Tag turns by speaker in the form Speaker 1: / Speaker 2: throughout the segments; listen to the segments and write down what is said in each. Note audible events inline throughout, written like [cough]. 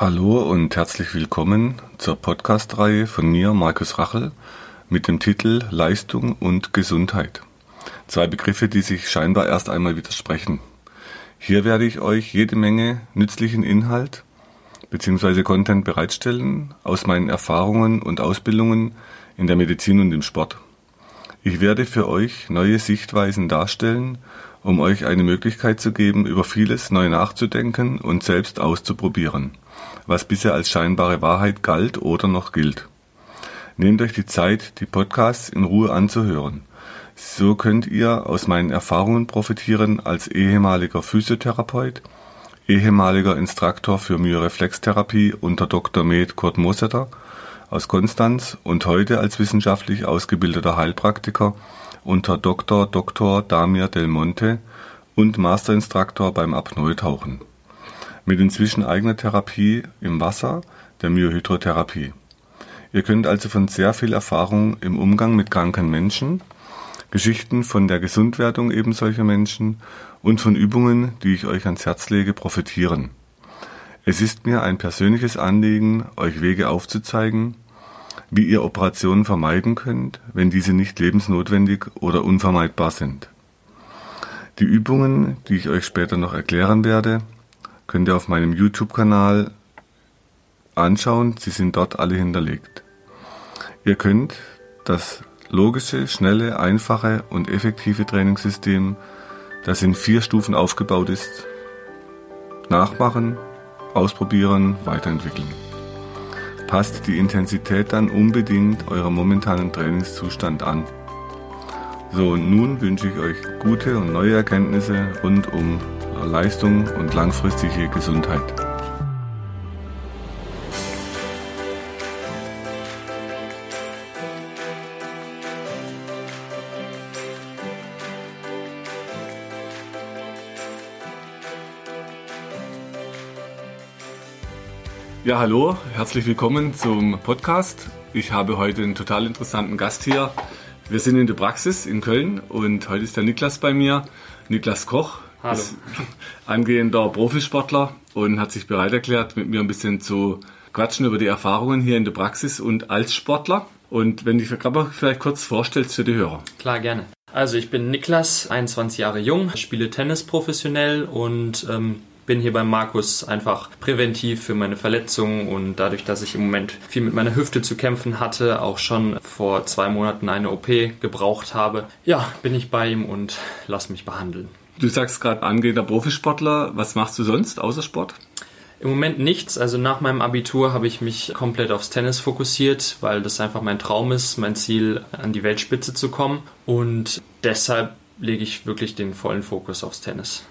Speaker 1: Hallo und herzlich willkommen zur Podcast-Reihe von mir, Markus Rachel, mit dem Titel Leistung und Gesundheit. Zwei Begriffe, die sich scheinbar erst einmal widersprechen. Hier werde ich euch jede Menge nützlichen Inhalt bzw. Content bereitstellen aus meinen Erfahrungen und Ausbildungen in der Medizin und im Sport. Ich werde für euch neue Sichtweisen darstellen, um euch eine Möglichkeit zu geben, über vieles neu nachzudenken und selbst auszuprobieren, was bisher als scheinbare Wahrheit galt oder noch gilt. Nehmt euch die Zeit, die Podcasts in Ruhe anzuhören. So könnt ihr aus meinen Erfahrungen profitieren als ehemaliger Physiotherapeut, ehemaliger Instruktor für Myoreflextherapie unter Dr. Med Kurt Mosetter aus Konstanz und heute als wissenschaftlich ausgebildeter Heilpraktiker unter Dr. Dr. Damir Del Monte und Masterinstruktor beim Apnoe-Tauchen. Mit inzwischen eigener Therapie im Wasser, der Myohydrotherapie. Ihr könnt also von sehr viel Erfahrung im Umgang mit kranken Menschen, Geschichten von der Gesundwerdung eben solcher Menschen und von Übungen, die ich euch ans Herz lege, profitieren. Es ist mir ein persönliches Anliegen, euch Wege aufzuzeigen, wie ihr Operationen vermeiden könnt, wenn diese nicht lebensnotwendig oder unvermeidbar sind. Die Übungen, die ich euch später noch erklären werde, könnt ihr auf meinem YouTube-Kanal anschauen. Sie sind dort alle hinterlegt. Ihr könnt das logische, schnelle, einfache und effektive Trainingssystem, das in vier Stufen aufgebaut ist, nachmachen ausprobieren, weiterentwickeln. Passt die Intensität dann unbedingt eurem momentanen Trainingszustand an. So, nun wünsche ich euch gute und neue Erkenntnisse rund um Leistung und langfristige Gesundheit. Ja, hallo, herzlich willkommen zum Podcast. Ich habe heute einen total interessanten Gast hier. Wir sind in der Praxis in Köln und heute ist der Niklas bei mir. Niklas Koch
Speaker 2: Hallo.
Speaker 1: ist angehender Profisportler und hat sich bereit erklärt, mit mir ein bisschen zu quatschen über die Erfahrungen hier in der Praxis und als Sportler. Und wenn dich vielleicht kurz vorstellst für die Hörer.
Speaker 2: Klar, gerne. Also ich bin Niklas, 21 Jahre jung, spiele Tennis professionell und ähm, bin hier bei Markus einfach präventiv für meine Verletzungen und dadurch, dass ich im Moment viel mit meiner Hüfte zu kämpfen hatte, auch schon vor zwei Monaten eine OP gebraucht habe, ja, bin ich bei ihm und lass mich behandeln.
Speaker 1: Du sagst gerade angehender Profisportler. Was machst du sonst außer Sport?
Speaker 2: Im Moment nichts. Also nach meinem Abitur habe ich mich komplett aufs Tennis fokussiert, weil das einfach mein Traum ist, mein Ziel, an die Weltspitze zu kommen. Und deshalb lege ich wirklich den vollen Fokus aufs Tennis.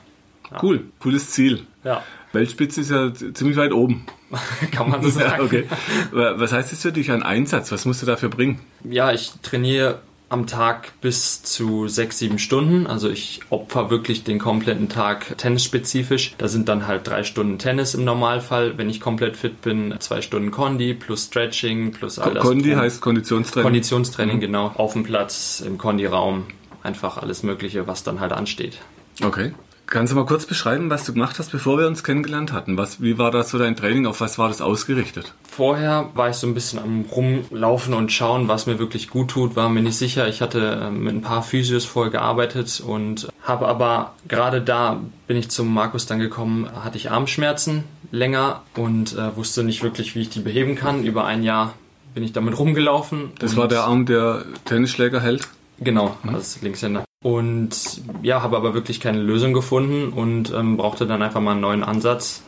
Speaker 1: Ja. Cool, cooles Ziel.
Speaker 2: Ja.
Speaker 1: Weltspitze ist ja ziemlich weit oben. [laughs]
Speaker 2: Kann man [laughs] so sagen.
Speaker 1: Okay. Was heißt das für dich an Einsatz? Was musst du dafür bringen?
Speaker 2: Ja, ich trainiere am Tag bis zu sechs, sieben Stunden. Also ich opfer wirklich den kompletten Tag tennisspezifisch. Da sind dann halt drei Stunden Tennis im Normalfall. Wenn ich komplett fit bin, zwei Stunden Condi plus Stretching plus all das.
Speaker 1: Condi heißt Konditionstraining.
Speaker 2: Konditionstraining, mhm. genau. Auf dem Platz, im Condi-Raum. Einfach alles Mögliche, was dann halt ansteht.
Speaker 1: Okay. Kannst du mal kurz beschreiben, was du gemacht hast, bevor wir uns kennengelernt hatten? Was, wie war das so dein Training? Auf was war das ausgerichtet?
Speaker 2: Vorher war ich so ein bisschen am Rumlaufen und schauen, was mir wirklich gut tut. War mir nicht sicher. Ich hatte ähm, mit ein paar Physios vorher gearbeitet und habe aber gerade da bin ich zum Markus dann gekommen, hatte ich Armschmerzen länger und äh, wusste nicht wirklich, wie ich die beheben kann. Über ein Jahr bin ich damit rumgelaufen.
Speaker 1: Das war der Arm, der Tennisschläger hält?
Speaker 2: Genau, mhm. als Linkshänder. Und ja, habe aber wirklich keine Lösung gefunden und ähm, brauchte dann einfach mal einen neuen Ansatz.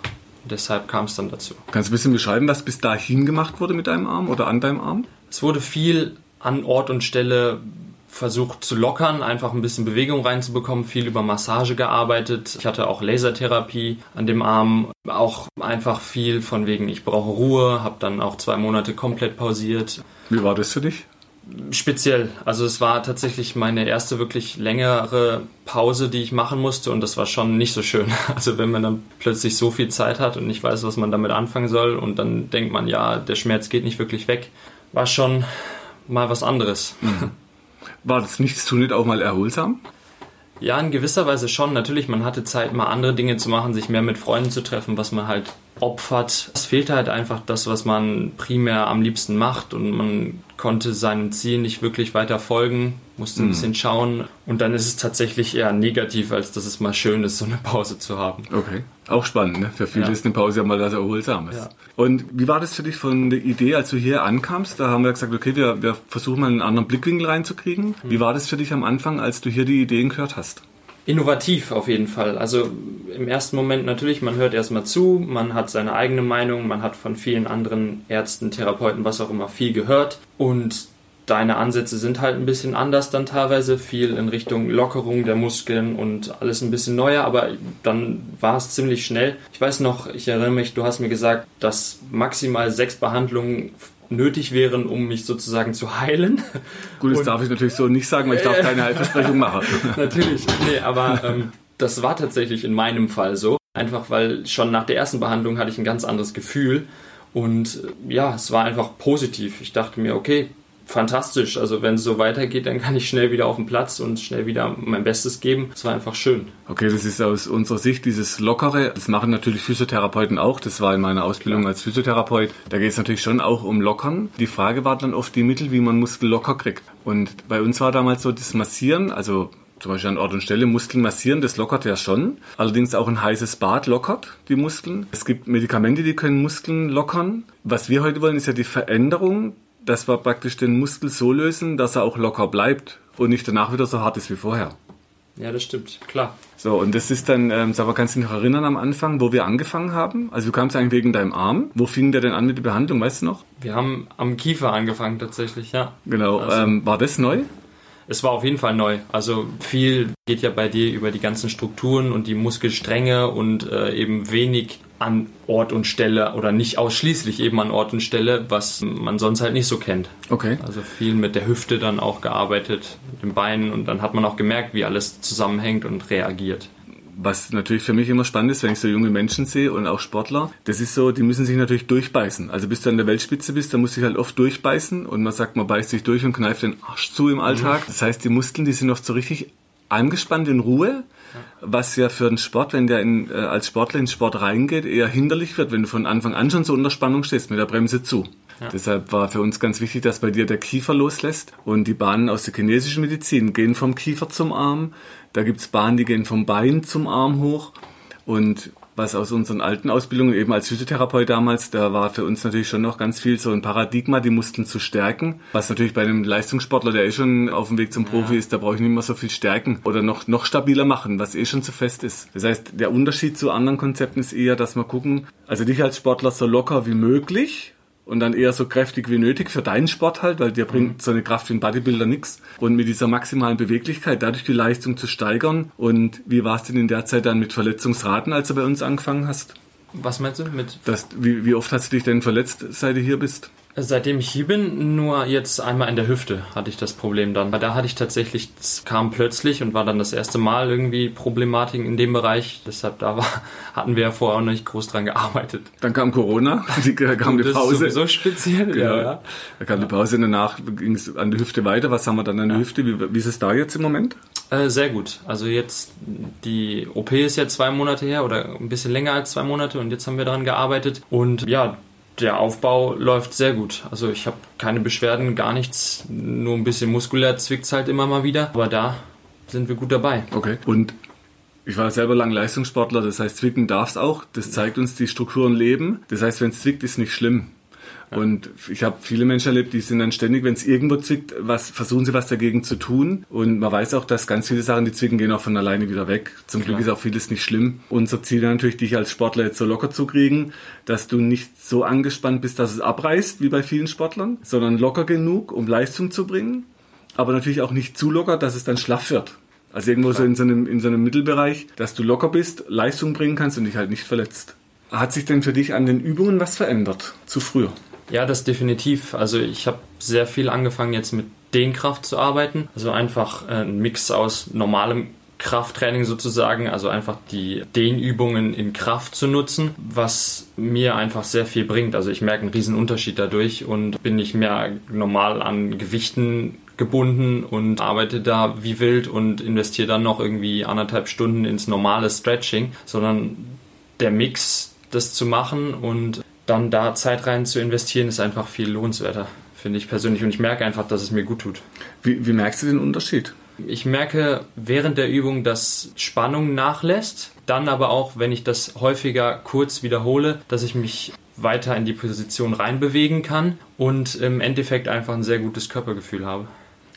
Speaker 2: Deshalb kam es dann dazu.
Speaker 1: Kannst du ein bisschen beschreiben, was bis dahin gemacht wurde mit deinem Arm oder an deinem Arm?
Speaker 2: Es wurde viel an Ort und Stelle versucht zu lockern, einfach ein bisschen Bewegung reinzubekommen, viel über Massage gearbeitet. Ich hatte auch Lasertherapie an dem Arm, auch einfach viel von wegen, ich brauche Ruhe, habe dann auch zwei Monate komplett pausiert.
Speaker 1: Wie war das für dich?
Speaker 2: Speziell. Also es war tatsächlich meine erste wirklich längere Pause, die ich machen musste und das war schon nicht so schön. [laughs] Also wenn man dann plötzlich so viel Zeit hat und nicht weiß, was man damit anfangen soll und dann denkt man, ja, der Schmerz geht nicht wirklich weg, war schon mal was anderes. Mhm. [laughs]
Speaker 1: War das Nichtstun nicht auch mal erholsam?
Speaker 2: Ja, in gewisser Weise schon. Natürlich, man hatte Zeit, mal andere Dinge zu machen, sich mehr mit Freunden zu treffen, was man halt opfert. Es fehlt halt einfach das, was man primär am liebsten macht und man konnte seinem Ziel nicht wirklich weiter folgen, musste ein mhm. bisschen schauen und dann ist es tatsächlich eher negativ, als dass es mal schön ist, so eine Pause zu haben.
Speaker 1: Okay. Auch spannend, ne? Für viele ja. ist eine Pause ja mal was Erholsames. Ja. Und wie war das für dich von der Idee, als du hier ankamst? Da haben wir gesagt, okay, wir, wir versuchen mal einen anderen Blickwinkel reinzukriegen. Mhm. Wie war das für dich am Anfang, als du hier die Ideen gehört hast?
Speaker 2: Innovativ auf jeden Fall. Also im ersten Moment natürlich, man hört erstmal zu, man hat seine eigene Meinung, man hat von vielen anderen Ärzten, Therapeuten, was auch immer viel gehört und deine Ansätze sind halt ein bisschen anders dann teilweise, viel in Richtung Lockerung der Muskeln und alles ein bisschen neuer, aber dann war es ziemlich schnell. Ich weiß noch, ich erinnere mich, du hast mir gesagt, dass maximal sechs Behandlungen nötig wären, um mich sozusagen zu heilen.
Speaker 1: Gut, das und, darf ich natürlich so nicht sagen, weil ich darf keine Heilversprechung machen. [laughs]
Speaker 2: natürlich, nee, aber ähm, das war tatsächlich in meinem Fall so. Einfach weil schon nach der ersten Behandlung hatte ich ein ganz anderes Gefühl. Und äh, ja, es war einfach positiv. Ich dachte mir, okay, fantastisch. Also wenn es so weitergeht, dann kann ich schnell wieder auf den Platz und schnell wieder mein Bestes geben. Es war einfach schön.
Speaker 1: Okay, das ist aus unserer Sicht dieses Lockere. Das machen natürlich Physiotherapeuten auch. Das war in meiner Ausbildung als Physiotherapeut. Da geht es natürlich schon auch um Lockern. Die Frage war dann oft die Mittel, wie man Muskel locker kriegt. Und bei uns war damals so das Massieren, also zum Beispiel an Ort und Stelle Muskeln massieren, das lockert ja schon. Allerdings auch ein heißes Bad lockert die Muskeln. Es gibt Medikamente, die können Muskeln lockern. Was wir heute wollen, ist ja die Veränderung dass wir praktisch den Muskel so lösen, dass er auch locker bleibt und nicht danach wieder so hart ist wie vorher.
Speaker 2: Ja, das stimmt, klar.
Speaker 1: So, und das ist dann, ähm, Sava, kannst du dich noch erinnern am Anfang, wo wir angefangen haben? Also du kamst eigentlich wegen deinem Arm. Wo fing der denn an mit der Behandlung, weißt du noch?
Speaker 2: Wir haben am Kiefer angefangen tatsächlich, ja.
Speaker 1: Genau. Also, ähm, war das neu?
Speaker 2: Es war auf jeden Fall neu. Also viel geht ja bei dir über die ganzen Strukturen und die Muskelstränge und äh, eben wenig an Ort und Stelle oder nicht ausschließlich eben an Ort und Stelle, was man sonst halt nicht so kennt.
Speaker 1: Okay.
Speaker 2: Also viel mit der Hüfte dann auch gearbeitet, mit den Beinen und dann hat man auch gemerkt, wie alles zusammenhängt und reagiert.
Speaker 1: Was natürlich für mich immer spannend ist, wenn ich so junge Menschen sehe und auch Sportler, das ist so, die müssen sich natürlich durchbeißen. Also bis du an der Weltspitze bist, dann musst du dich halt oft durchbeißen und man sagt, man beißt sich durch und kneift den Arsch zu im Alltag. Mhm. Das heißt, die Muskeln, die sind noch so richtig angespannt in Ruhe was ja für den Sport, wenn der in, äh, als Sportler in den Sport reingeht, eher hinderlich wird, wenn du von Anfang an schon so unter Spannung stehst, mit der Bremse zu. Ja. Deshalb war für uns ganz wichtig, dass bei dir der Kiefer loslässt. Und die Bahnen aus der chinesischen Medizin gehen vom Kiefer zum Arm. Da gibt's Bahnen, die gehen vom Bein zum Arm hoch. Und was aus unseren alten Ausbildungen, eben als Physiotherapeut damals, da war für uns natürlich schon noch ganz viel so ein Paradigma, die Muskeln zu stärken. Was natürlich bei einem Leistungssportler, der eh schon auf dem Weg zum Profi ja. ist, da brauche ich nicht mehr so viel stärken oder noch, noch stabiler machen, was eh schon zu fest ist. Das heißt, der Unterschied zu anderen Konzepten ist eher, dass wir gucken, also dich als Sportler so locker wie möglich, und dann eher so kräftig wie nötig für deinen Sport halt, weil dir bringt mhm. so eine Kraft wie ein Bodybuilder nichts. Und mit dieser maximalen Beweglichkeit dadurch die Leistung zu steigern. Und wie war es denn in der Zeit dann mit Verletzungsraten, als du bei uns angefangen hast?
Speaker 2: Was meinst du mit?
Speaker 1: Das, wie, wie oft hast du dich denn verletzt, seit du hier bist?
Speaker 2: Seitdem ich hier bin, nur jetzt einmal in der Hüfte hatte ich das Problem dann. Da hatte ich tatsächlich, es kam plötzlich und war dann das erste Mal irgendwie Problematiken in dem Bereich. Deshalb da war, [laughs] hatten wir ja vorher auch noch nicht groß dran gearbeitet.
Speaker 1: Dann kam Corona, [laughs] die, kam die Pause.
Speaker 2: Das ist sowieso speziell, ja. ja.
Speaker 1: Da kam die Pause, danach ging es an die Hüfte weiter. Was haben wir dann an der ja. Hüfte? Wie, wie ist es da jetzt im Moment?
Speaker 2: Äh, sehr gut. Also jetzt, die OP ist ja zwei Monate her oder ein bisschen länger als zwei Monate und jetzt haben wir daran gearbeitet. Und ja, der Aufbau läuft sehr gut. Also ich habe keine Beschwerden, gar nichts, nur ein bisschen muskulär zwickt es halt immer mal wieder. Aber da sind wir gut dabei.
Speaker 1: Okay. Und ich war selber lang Leistungssportler, das heißt, zwicken darf es auch. Das zeigt uns, die Strukturen leben. Das heißt, wenn es zwickt, ist nicht schlimm. Und ich habe viele Menschen erlebt, die sind dann ständig, wenn es irgendwo zwickt, was, versuchen sie was dagegen zu tun. Und man weiß auch, dass ganz viele Sachen, die zwicken, gehen auch von alleine wieder weg. Zum Klar. Glück ist auch vieles nicht schlimm. Unser Ziel ist natürlich, dich als Sportler jetzt so locker zu kriegen, dass du nicht so angespannt bist, dass es abreißt, wie bei vielen Sportlern, sondern locker genug, um Leistung zu bringen. Aber natürlich auch nicht zu locker, dass es dann schlaff wird. Also irgendwo so in so, einem, in so einem Mittelbereich, dass du locker bist, Leistung bringen kannst und dich halt nicht verletzt. Hat sich denn für dich an den Übungen was verändert zu früher?
Speaker 2: Ja, das definitiv. Also ich habe sehr viel angefangen jetzt mit Dehnkraft zu arbeiten. Also einfach äh, ein Mix aus normalem Krafttraining sozusagen, also einfach die Dehnübungen in Kraft zu nutzen, was mir einfach sehr viel bringt. Also ich merke einen riesen Unterschied dadurch und bin nicht mehr normal an Gewichten gebunden und arbeite da wie wild und investiere dann noch irgendwie anderthalb Stunden ins normale Stretching, sondern der Mix das zu machen und dann da Zeit rein zu investieren, ist einfach viel lohnenswerter, finde ich persönlich. Und ich merke einfach, dass es mir gut tut.
Speaker 1: Wie, wie merkst du den Unterschied?
Speaker 2: Ich merke während der Übung, dass Spannung nachlässt. Dann aber auch, wenn ich das häufiger kurz wiederhole, dass ich mich weiter in die Position reinbewegen kann und im Endeffekt einfach ein sehr gutes Körpergefühl habe.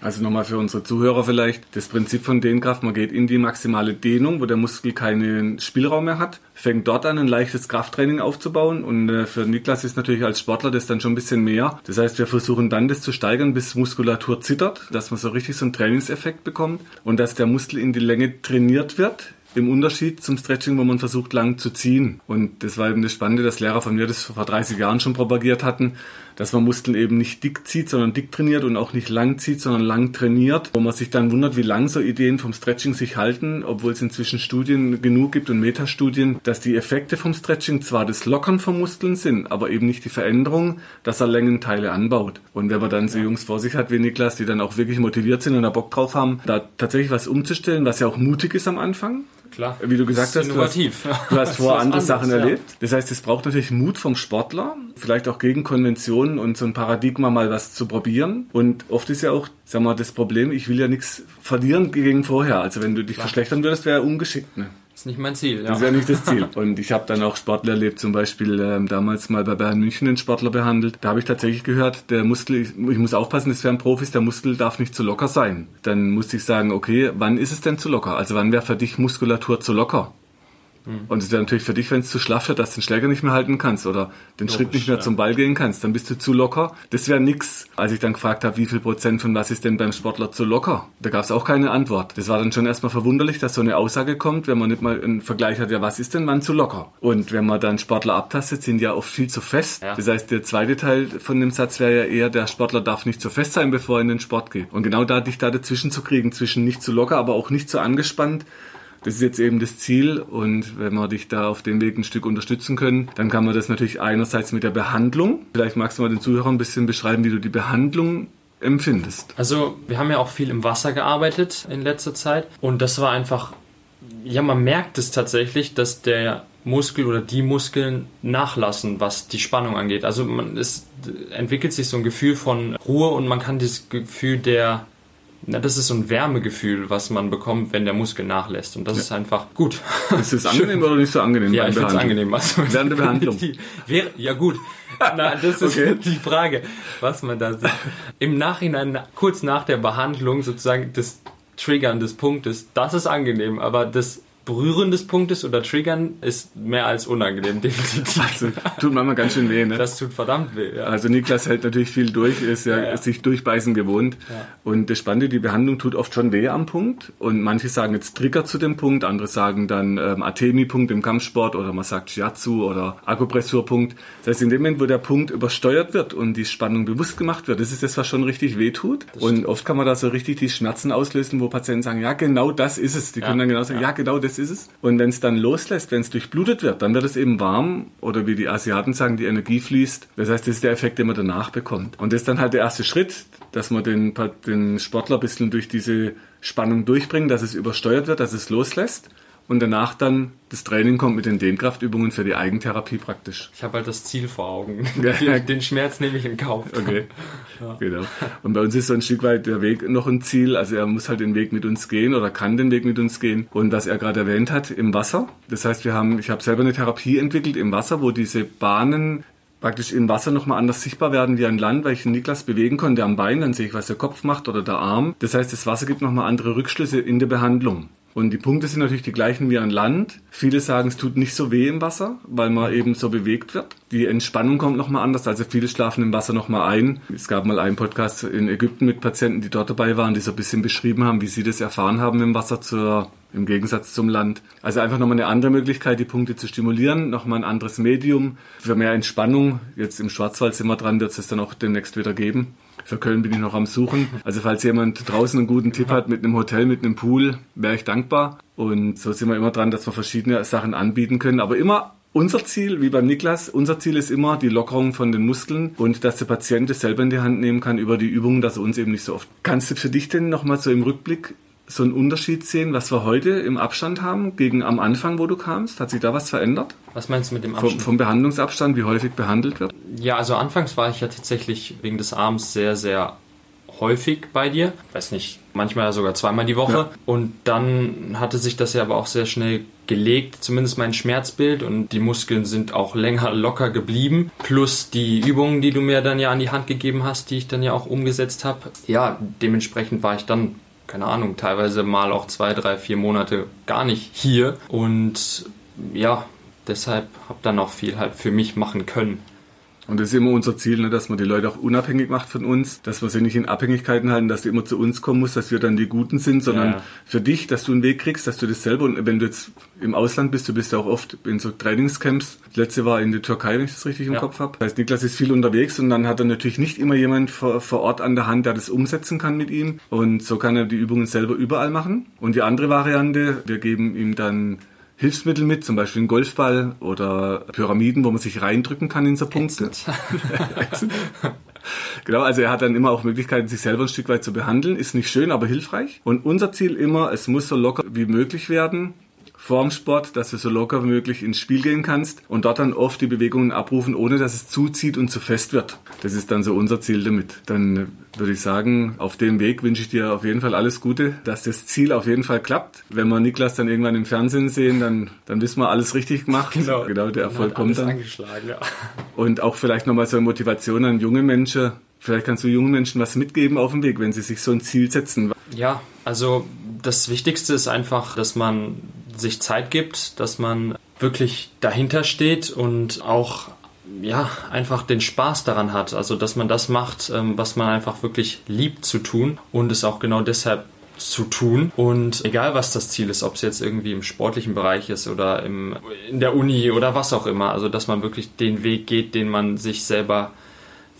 Speaker 1: Also nochmal für unsere Zuhörer vielleicht das Prinzip von Dehnkraft. Man geht in die maximale Dehnung, wo der Muskel keinen Spielraum mehr hat, fängt dort an, ein leichtes Krafttraining aufzubauen. Und äh, für Niklas ist natürlich als Sportler das dann schon ein bisschen mehr. Das heißt, wir versuchen dann das zu steigern, bis Muskulatur zittert, dass man so richtig so einen Trainingseffekt bekommt und dass der Muskel in die Länge trainiert wird im Unterschied zum Stretching, wo man versucht, lang zu ziehen. Und das war eben das Spannende, dass Lehrer von mir das vor 30 Jahren schon propagiert hatten, dass man Muskeln eben nicht dick zieht, sondern dick trainiert und auch nicht lang zieht, sondern lang trainiert. Wo man sich dann wundert, wie lang so Ideen vom Stretching sich halten, obwohl es inzwischen Studien genug gibt und Metastudien, dass die Effekte vom Stretching zwar das Lockern von Muskeln sind, aber eben nicht die Veränderung, dass er Längenteile anbaut. Und wenn man dann so Jungs vor sich hat wie Niklas, die dann auch wirklich motiviert sind und da Bock drauf haben, da tatsächlich was umzustellen, was ja auch mutig ist am Anfang,
Speaker 2: Klar.
Speaker 1: Wie du gesagt hast,
Speaker 2: innovativ.
Speaker 1: du hast, du hast vorher andere Sachen ja. erlebt. Das heißt, es braucht natürlich Mut vom Sportler, vielleicht auch gegen Konventionen und so ein Paradigma mal was zu probieren. Und oft ist ja auch, sag mal, das Problem, ich will ja nichts verlieren gegen vorher. Also wenn du dich Klar. verschlechtern würdest, wäre ja ungeschickt. Ne?
Speaker 2: Ist nicht mein Ziel.
Speaker 1: Ja. Das ist ja nicht das Ziel. Und ich habe dann auch Sportler erlebt, zum Beispiel ähm, damals mal bei Bayern München einen Sportler behandelt. Da habe ich tatsächlich gehört, der Muskel, ich, ich muss aufpassen, das wären Profis, der Muskel darf nicht zu locker sein. Dann musste ich sagen, okay, wann ist es denn zu locker? Also wann wäre für dich Muskulatur zu locker? Mhm. Und es wäre natürlich für dich, wenn es zu schlaff wird, dass du den Schläger nicht mehr halten kannst oder den Logisch, Schritt nicht mehr ja. zum Ball gehen kannst, dann bist du zu locker. Das wäre nix. Als ich dann gefragt habe, wie viel Prozent von was ist denn beim Sportler zu locker, da gab es auch keine Antwort. Das war dann schon erstmal verwunderlich, dass so eine Aussage kommt, wenn man nicht mal einen Vergleich hat, ja, was ist denn wann zu locker? Und wenn man dann Sportler abtastet, sind die ja oft viel zu fest. Ja. Das heißt, der zweite Teil von dem Satz wäre ja eher, der Sportler darf nicht zu fest sein, bevor er in den Sport geht. Und genau da dich da dazwischen zu kriegen, zwischen nicht zu locker, aber auch nicht zu angespannt, das ist jetzt eben das Ziel und wenn wir dich da auf dem Weg ein Stück unterstützen können, dann kann man das natürlich einerseits mit der Behandlung. Vielleicht magst du mal den Zuhörern ein bisschen beschreiben, wie du die Behandlung empfindest.
Speaker 2: Also wir haben ja auch viel im Wasser gearbeitet in letzter Zeit und das war einfach, ja man merkt es tatsächlich, dass der Muskel oder die Muskeln nachlassen, was die Spannung angeht. Also man es entwickelt sich so ein Gefühl von Ruhe und man kann dieses Gefühl der na, das ist so ein Wärmegefühl, was man bekommt, wenn der Muskel nachlässt. Und das ja. ist einfach gut.
Speaker 1: Ist es [laughs] angenehm oder nicht so angenehm?
Speaker 2: Ja, ich finde es angenehm. Also,
Speaker 1: Während der [laughs] Behandlung.
Speaker 2: Die, wäre, ja gut. Na, das ist okay. die Frage, was man da sieht. Im Nachhinein, kurz nach der Behandlung, sozusagen das Triggern des Punktes, das ist angenehm. Aber das Berühren des Punktes oder Triggern ist mehr als unangenehm, [laughs] definitiv.
Speaker 1: Also, tut manchmal ganz schön weh, ne?
Speaker 2: Das tut verdammt weh, ja.
Speaker 1: Also Niklas hält natürlich viel durch, ist ja, ja, ja. sich durchbeißen gewohnt. Ja. Und das Spannende, die Behandlung tut oft schon weh am Punkt. Und manche sagen jetzt Trigger zu dem Punkt, andere sagen dann ähm, Atemi-Punkt im Kampfsport oder man sagt Shiatsu oder Akupressurpunkt. Das heißt, in dem Moment, wo der Punkt übersteuert wird und die Spannung bewusst gemacht wird, das ist das, was schon richtig weh tut. Und oft kann man da so richtig die Schmerzen auslösen, wo Patienten sagen, ja genau das ist es. Die können dann genau sagen, ja genau das das ist es. Und wenn es dann loslässt, wenn es durchblutet wird, dann wird es eben warm oder wie die Asiaten sagen, die Energie fließt. Das heißt, das ist der Effekt, den man danach bekommt. Und das ist dann halt der erste Schritt, dass man den, den Sportler ein bisschen durch diese Spannung durchbringt, dass es übersteuert wird, dass es loslässt und danach dann das Training kommt mit den Dehnkraftübungen für die Eigentherapie praktisch.
Speaker 2: Ich habe halt das Ziel vor Augen. [laughs] Den, den Schmerz nehme ich in Kauf.
Speaker 1: Okay, [laughs] ja. genau. Und bei uns ist so ein Stück weit der Weg noch ein Ziel. Also er muss halt den Weg mit uns gehen oder kann den Weg mit uns gehen. Und was er gerade erwähnt hat, im Wasser. Das heißt, wir haben, ich habe selber eine Therapie entwickelt im Wasser, wo diese Bahnen praktisch im Wasser nochmal anders sichtbar werden wie an Land, weil ich den Niklas bewegen konnte am Bein, dann sehe ich, was der Kopf macht oder der Arm. Das heißt, das Wasser gibt nochmal andere Rückschlüsse in der Behandlung. Und die Punkte sind natürlich die gleichen wie an Land. Viele sagen, es tut nicht so weh im Wasser, weil man eben so bewegt wird. Die Entspannung kommt nochmal anders, also viele schlafen im Wasser nochmal ein. Es gab mal einen Podcast in Ägypten mit Patienten, die dort dabei waren, die so ein bisschen beschrieben haben, wie sie das erfahren haben im Wasser zur, im Gegensatz zum Land. Also einfach nochmal eine andere Möglichkeit, die Punkte zu stimulieren, nochmal ein anderes Medium für mehr Entspannung. Jetzt im Schwarzwald sind wir dran, wird es dann auch demnächst wieder geben. Für Köln bin ich noch am Suchen. Also falls jemand draußen einen guten Tipp hat mit einem Hotel, mit einem Pool, wäre ich dankbar. Und so sind wir immer dran, dass wir verschiedene Sachen anbieten können. Aber immer unser Ziel, wie beim Niklas, unser Ziel ist immer die Lockerung von den Muskeln und dass der Patient es selber in die Hand nehmen kann über die Übungen, dass er uns eben nicht so oft. Kannst du für dich denn nochmal so im Rückblick so einen Unterschied sehen, was wir heute im Abstand haben gegen am Anfang, wo du kamst? Hat sich da was verändert?
Speaker 2: Was meinst du mit dem Abstand?
Speaker 1: Vom, vom Behandlungsabstand, wie häufig behandelt wird?
Speaker 2: Ja, also anfangs war ich ja tatsächlich wegen des Arms sehr, sehr häufig bei dir. Weiß nicht, manchmal sogar zweimal die Woche. Ja. Und dann hatte sich das ja aber auch sehr schnell gelegt, zumindest mein Schmerzbild und die Muskeln sind auch länger locker geblieben. Plus die Übungen, die du mir dann ja an die Hand gegeben hast, die ich dann ja auch umgesetzt habe. Ja, dementsprechend war ich dann keine Ahnung, teilweise mal auch zwei, drei, vier Monate gar nicht hier und ja, deshalb habe dann auch viel halt für mich machen können.
Speaker 1: Und das ist immer unser Ziel, ne, dass man die Leute auch unabhängig macht von uns, dass wir sie nicht in Abhängigkeiten halten, dass du immer zu uns kommen musst, dass wir dann die Guten sind, sondern ja. für dich, dass du einen Weg kriegst, dass du das selber, und wenn du jetzt im Ausland bist, du bist ja auch oft in so Trainingscamps, das letzte war in der Türkei, wenn ich das richtig im ja. Kopf habe. Das heißt, Niklas ist viel unterwegs und dann hat er natürlich nicht immer jemand vor, vor Ort an der Hand, der das umsetzen kann mit ihm und so kann er die Übungen selber überall machen. Und die andere Variante, wir geben ihm dann Hilfsmittel mit, zum Beispiel ein Golfball oder Pyramiden, wo man sich reindrücken kann in so Punkte. [laughs] genau, also er hat dann immer auch Möglichkeiten, sich selber ein Stück weit zu behandeln. Ist nicht schön, aber hilfreich. Und unser Ziel immer, es muss so locker wie möglich werden vorm Sport, dass du so locker wie möglich ins Spiel gehen kannst und dort dann oft die Bewegungen abrufen, ohne dass es zuzieht und zu fest wird. Das ist dann so unser Ziel damit. Dann würde ich sagen, auf dem Weg wünsche ich dir auf jeden Fall alles Gute, dass das Ziel auf jeden Fall klappt. Wenn wir Niklas dann irgendwann im Fernsehen sehen, dann, dann wissen wir alles richtig gemacht. [laughs] Genau, genau der Erfolg kommt dann. Ja. [laughs] Und auch vielleicht nochmal so eine Motivation an junge Menschen. Vielleicht kannst du jungen Menschen was mitgeben auf dem Weg, wenn sie sich so ein Ziel setzen.
Speaker 2: Ja, also das Wichtigste ist einfach, dass man sich Zeit gibt, dass man wirklich dahinter steht und auch ja, einfach den Spaß daran hat. Also, dass man das macht, ähm, was man einfach wirklich liebt zu tun und es auch genau deshalb zu tun. Und egal, was das Ziel ist, ob es jetzt irgendwie im sportlichen Bereich ist oder im, in der Uni oder was auch immer, also, dass man wirklich den Weg geht, den man sich selber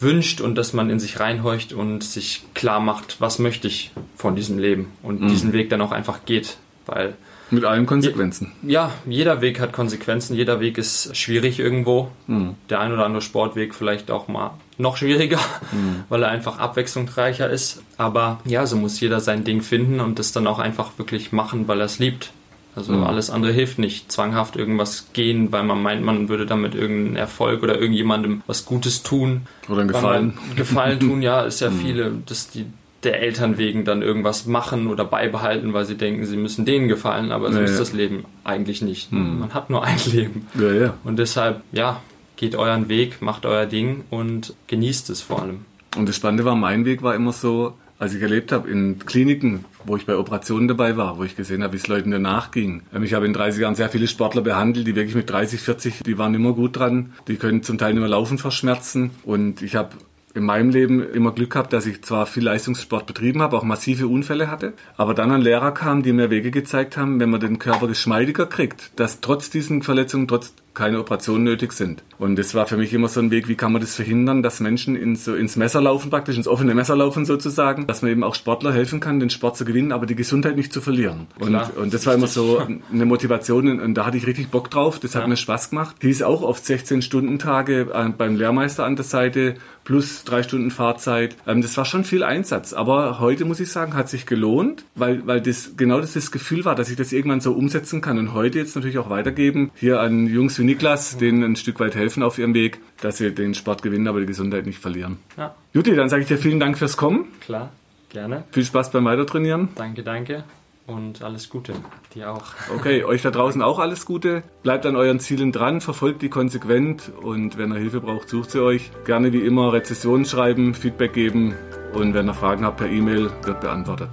Speaker 2: wünscht und dass man in sich reinhorcht und sich klar macht, was möchte ich von diesem Leben und mhm. diesen Weg dann auch einfach geht, weil
Speaker 1: mit allen Konsequenzen.
Speaker 2: Ja, jeder Weg hat Konsequenzen, jeder Weg ist schwierig irgendwo. Mhm. Der ein oder andere Sportweg vielleicht auch mal noch schwieriger, mhm. [laughs] weil er einfach abwechslungsreicher ist. Aber ja, so muss jeder sein Ding finden und das dann auch einfach wirklich machen, weil er es liebt. Also mhm. alles andere hilft nicht. Zwanghaft irgendwas gehen, weil man meint, man würde damit irgendeinen Erfolg oder irgendjemandem was Gutes tun.
Speaker 1: Oder einen Gefallen.
Speaker 2: Gefallen tun, [laughs] ja, ist ja mhm. viele, dass die der Eltern wegen dann irgendwas machen oder beibehalten, weil sie denken, sie müssen denen gefallen, aber so ja, ist ja. das Leben eigentlich nicht. Mhm. Man hat nur ein [laughs] Leben.
Speaker 1: Ja, ja.
Speaker 2: Und deshalb, ja, geht euren Weg, macht euer Ding und genießt es vor allem.
Speaker 1: Und das Spannende war, mein Weg war immer so, als ich erlebt habe, in Kliniken, wo ich bei Operationen dabei war, wo ich gesehen habe, wie es Leuten danach ging. Ich habe in 30 Jahren sehr viele Sportler behandelt, die wirklich mit 30, 40, die waren immer gut dran. Die können zum Teil nicht mehr laufen vor Schmerzen. Und ich habe in meinem Leben immer Glück gehabt, dass ich zwar viel Leistungssport betrieben habe, auch massive Unfälle hatte, aber dann ein Lehrer kam, die mir Wege gezeigt haben, wenn man den Körper geschmeidiger kriegt, dass trotz diesen Verletzungen, trotz keine Operationen nötig sind. Und das war für mich immer so ein Weg, wie kann man das verhindern, dass Menschen ins, so ins Messer laufen, praktisch ins offene Messer laufen sozusagen, dass man eben auch Sportler helfen kann, den Sport zu gewinnen, aber die Gesundheit nicht zu verlieren. Und, und das war immer so eine Motivation und da hatte ich richtig Bock drauf, das hat ja. mir Spaß gemacht. Ist auch oft 16-Stunden-Tage äh, beim Lehrmeister an der Seite, plus drei Stunden Fahrzeit. Ähm, das war schon viel Einsatz, aber heute muss ich sagen, hat sich gelohnt, weil, weil das genau das, das Gefühl war, dass ich das irgendwann so umsetzen kann und heute jetzt natürlich auch weitergeben, hier an Jungs wie Niklas, denen ein Stück weit helfen auf ihrem Weg, dass sie den Sport gewinnen, aber die Gesundheit nicht verlieren. Ja. Juti, dann sage ich dir vielen Dank fürs Kommen.
Speaker 2: Klar, gerne.
Speaker 1: Viel Spaß beim Weitertrainieren.
Speaker 2: Danke, danke. Und alles Gute, dir auch.
Speaker 1: Okay, euch da draußen auch alles Gute. Bleibt an euren Zielen dran, verfolgt die konsequent und wenn ihr Hilfe braucht, sucht sie euch. Gerne wie immer Rezessionen schreiben, Feedback geben und wenn ihr Fragen habt per E-Mail, wird beantwortet.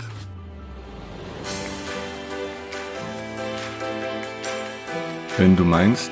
Speaker 1: Wenn du meinst,